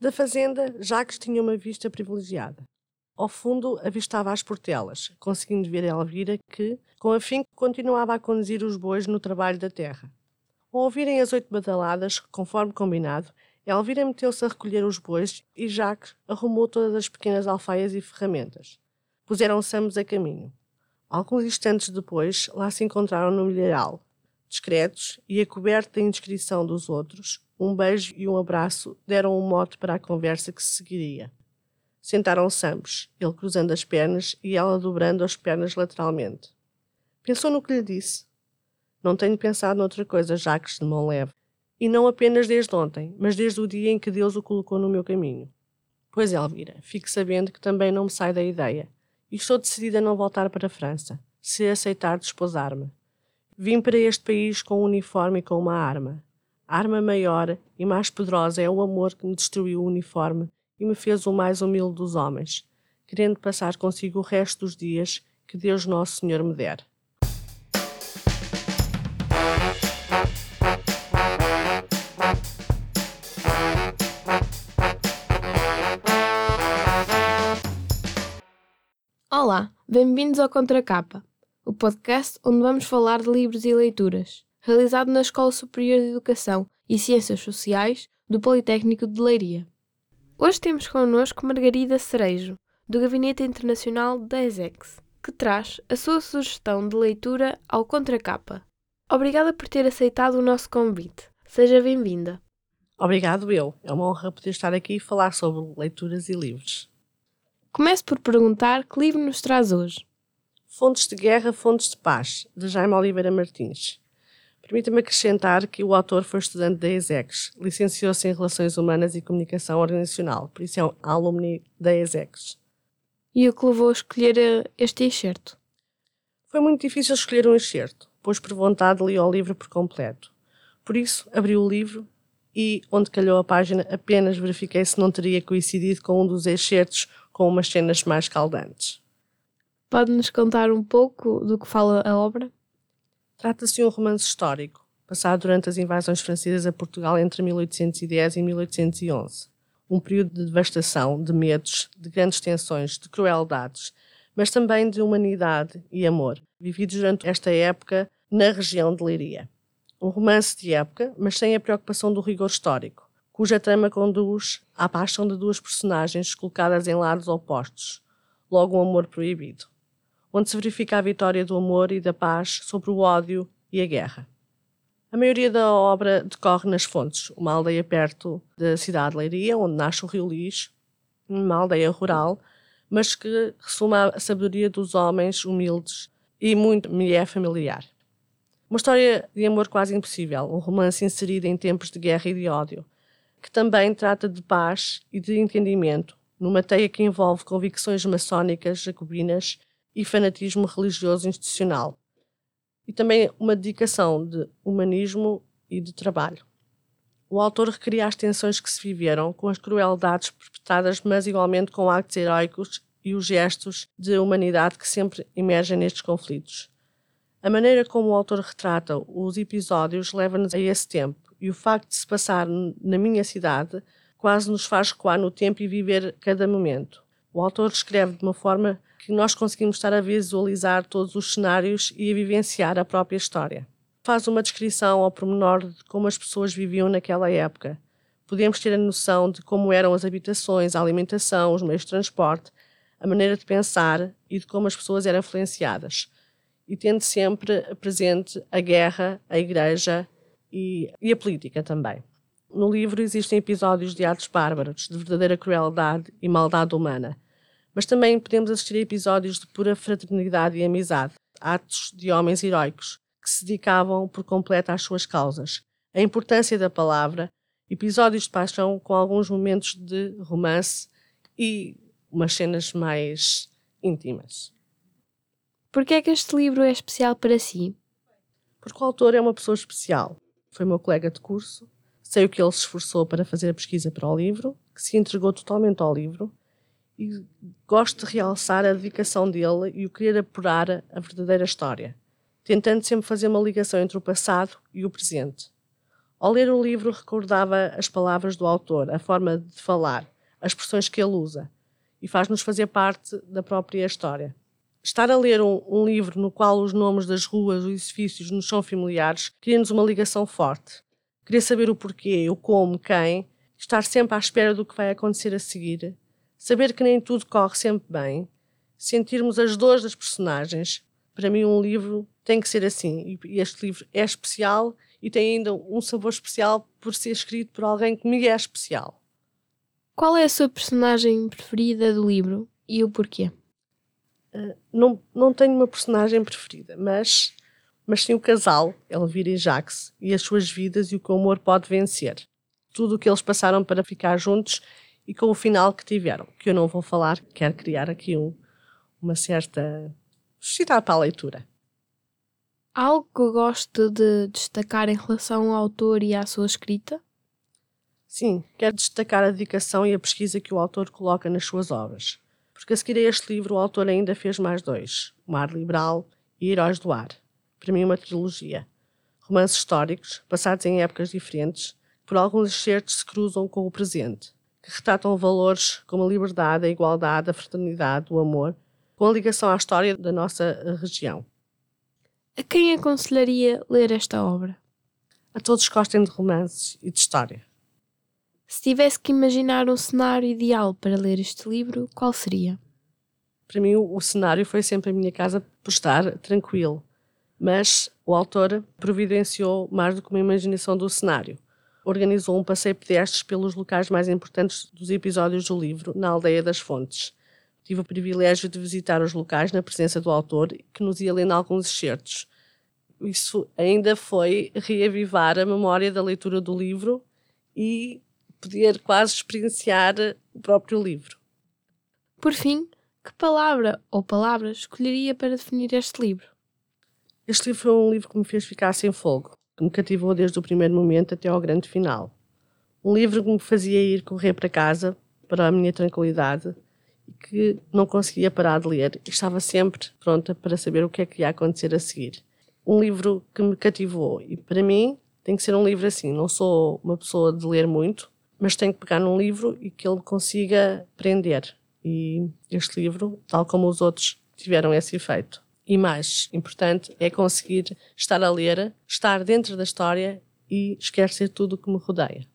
Da fazenda, Jacques tinha uma vista privilegiada. Ao fundo, avistava as portelas, conseguindo ver Elvira que, com afinco, continuava a conduzir os bois no trabalho da terra. Ao ouvirem as oito badaladas, conforme combinado, Elvira meteu-se a recolher os bois e Jacques arrumou todas as pequenas alfaias e ferramentas. Puseram-se ambos a caminho. Alguns instantes depois, lá se encontraram no milharal. Discretos e a coberto da indiscrição dos outros, um beijo e um abraço deram um mote para a conversa que se seguiria. Sentaram-se ambos, ele cruzando as pernas e ela dobrando as pernas lateralmente. Pensou no que lhe disse. Não tenho pensado noutra coisa, Jacques, de leve. E não apenas desde ontem, mas desde o dia em que Deus o colocou no meu caminho. Pois, Elvira, fique sabendo que também não me sai da ideia. E estou decidida a não voltar para a França, se aceitar desposar-me. Vim para este país com um uniforme e com uma arma. A arma maior e mais poderosa é o amor que me destruiu o uniforme e me fez o mais humilde dos homens, querendo passar consigo o resto dos dias que Deus Nosso Senhor me der. Olá, bem-vindos ao Contracapa, o podcast onde vamos falar de livros e leituras, realizado na Escola Superior de Educação e Ciências Sociais do Politécnico de Leiria. Hoje temos connosco Margarida Cerejo, do Gabinete Internacional da ESEX, que traz a sua sugestão de leitura ao Contracapa. Obrigada por ter aceitado o nosso convite. Seja bem-vinda. Obrigado eu. É uma honra poder estar aqui e falar sobre leituras e livros. Começo por perguntar que livro nos traz hoje. Fontes de Guerra, Fontes de Paz, de Jaime Oliveira Martins. Permita-me acrescentar que o autor foi estudante da ESEX, licenciou-se em Relações Humanas e Comunicação Organizacional, por isso é um alumni da ESEX. E o que levou a escolher eh, este excerto? Foi muito difícil escolher um excerto, pois por vontade li o livro por completo. Por isso, abri o livro e, onde calhou a página, apenas verifiquei se não teria coincidido com um dos excertos com umas cenas mais caldantes. Pode-nos contar um pouco do que fala a obra? Trata-se de um romance histórico, passado durante as invasões francesas a Portugal entre 1810 e 1811. Um período de devastação, de medos, de grandes tensões, de crueldades, mas também de humanidade e amor, vividos durante esta época na região de Leiria. Um romance de época, mas sem a preocupação do rigor histórico cuja trama conduz à paixão de duas personagens colocadas em lados opostos, logo um amor proibido, onde se verifica a vitória do amor e da paz sobre o ódio e a guerra. A maioria da obra decorre nas Fontes, uma aldeia perto da cidade de Leiria, onde nasce o Rio Lis, uma aldeia rural, mas que ressuma a sabedoria dos homens humildes e muito me é familiar. Uma história de amor quase impossível, um romance inserido em tempos de guerra e de ódio, que também trata de paz e de entendimento, numa teia que envolve convicções maçónicas jacobinas e fanatismo religioso institucional, e também uma dedicação de humanismo e de trabalho. O autor recria as tensões que se viveram com as crueldades perpetradas, mas igualmente com actos heróicos e os gestos de humanidade que sempre emergem nestes conflitos. A maneira como o autor retrata os episódios leva-nos a esse tempo e o facto de se passar na minha cidade quase nos faz recuar no tempo e viver cada momento. O autor escreve de uma forma que nós conseguimos estar a visualizar todos os cenários e a vivenciar a própria história. Faz uma descrição ao pormenor de como as pessoas viviam naquela época. Podemos ter a noção de como eram as habitações, a alimentação, os meios de transporte, a maneira de pensar e de como as pessoas eram influenciadas. E tendo sempre presente a guerra, a igreja e, e a política também. No livro existem episódios de atos bárbaros, de verdadeira crueldade e maldade humana, mas também podemos assistir a episódios de pura fraternidade e amizade, atos de homens heróicos que se dedicavam por completo às suas causas. A importância da palavra, episódios de paixão com alguns momentos de romance e umas cenas mais íntimas. Por que é que este livro é especial para si? Porque o autor é uma pessoa especial foi meu colega de curso. Sei o que ele se esforçou para fazer a pesquisa para o livro, que se entregou totalmente ao livro e gosto de realçar a dedicação dele e o querer apurar a verdadeira história, tentando sempre fazer uma ligação entre o passado e o presente. Ao ler o livro, recordava as palavras do autor, a forma de falar, as expressões que ele usa, e faz-nos fazer parte da própria história. Estar a ler um, um, livro no qual os nomes das ruas, os edifícios nos são familiares, cria-nos uma ligação forte. Querer saber o porquê, o como, quem, estar sempre à espera do que vai acontecer a seguir, saber que nem tudo corre sempre bem, sentirmos as dores das personagens. Para mim, um livro tem que ser assim. E este livro é especial e tem ainda um sabor especial por ser escrito por alguém que me é especial. Qual é a sua personagem preferida do livro e o porquê? Uh, não, não tenho uma personagem preferida, mas, mas sim o casal, Elvira e Jax, e as suas vidas e o que o amor pode vencer. Tudo o que eles passaram para ficar juntos e com o final que tiveram, que eu não vou falar, quero criar aqui um, uma certa. suscitar para a leitura. Algo que gosto de destacar em relação ao autor e à sua escrita? Sim, quero destacar a dedicação e a pesquisa que o autor coloca nas suas obras. Porque a seguir a este livro, o autor ainda fez mais dois: Mar Liberal e Heróis do Ar. Para mim, uma trilogia. Romances históricos, passados em épocas diferentes, que por alguns excertos se cruzam com o presente, que retratam valores como a liberdade, a igualdade, a fraternidade, o amor, com a ligação à história da nossa região. A quem aconselharia ler esta obra? A todos que gostem de romances e de história. Se tivesse que imaginar um cenário ideal para ler este livro, qual seria? Para mim, o, o cenário foi sempre a minha casa por estar tranquilo, mas o autor providenciou mais do que uma imaginação do cenário. Organizou um passeio pedestres pelos locais mais importantes dos episódios do livro, na Aldeia das Fontes. Tive o privilégio de visitar os locais na presença do autor, que nos ia lendo alguns excertos. Isso ainda foi reavivar a memória da leitura do livro e poder quase experienciar o próprio livro. Por fim, que palavra ou palavras escolheria para definir este livro? Este livro foi um livro que me fez ficar sem fogo, que me cativou desde o primeiro momento até ao grande final. Um livro que me fazia ir correr para casa, para a minha tranquilidade, que não conseguia parar de ler e estava sempre pronta para saber o que é que ia acontecer a seguir. Um livro que me cativou e para mim tem que ser um livro assim. Não sou uma pessoa de ler muito, mas tenho que pegar num livro e que ele consiga prender. E este livro, tal como os outros, tiveram esse efeito. E mais importante é conseguir estar a ler, estar dentro da história e esquecer tudo o que me rodeia.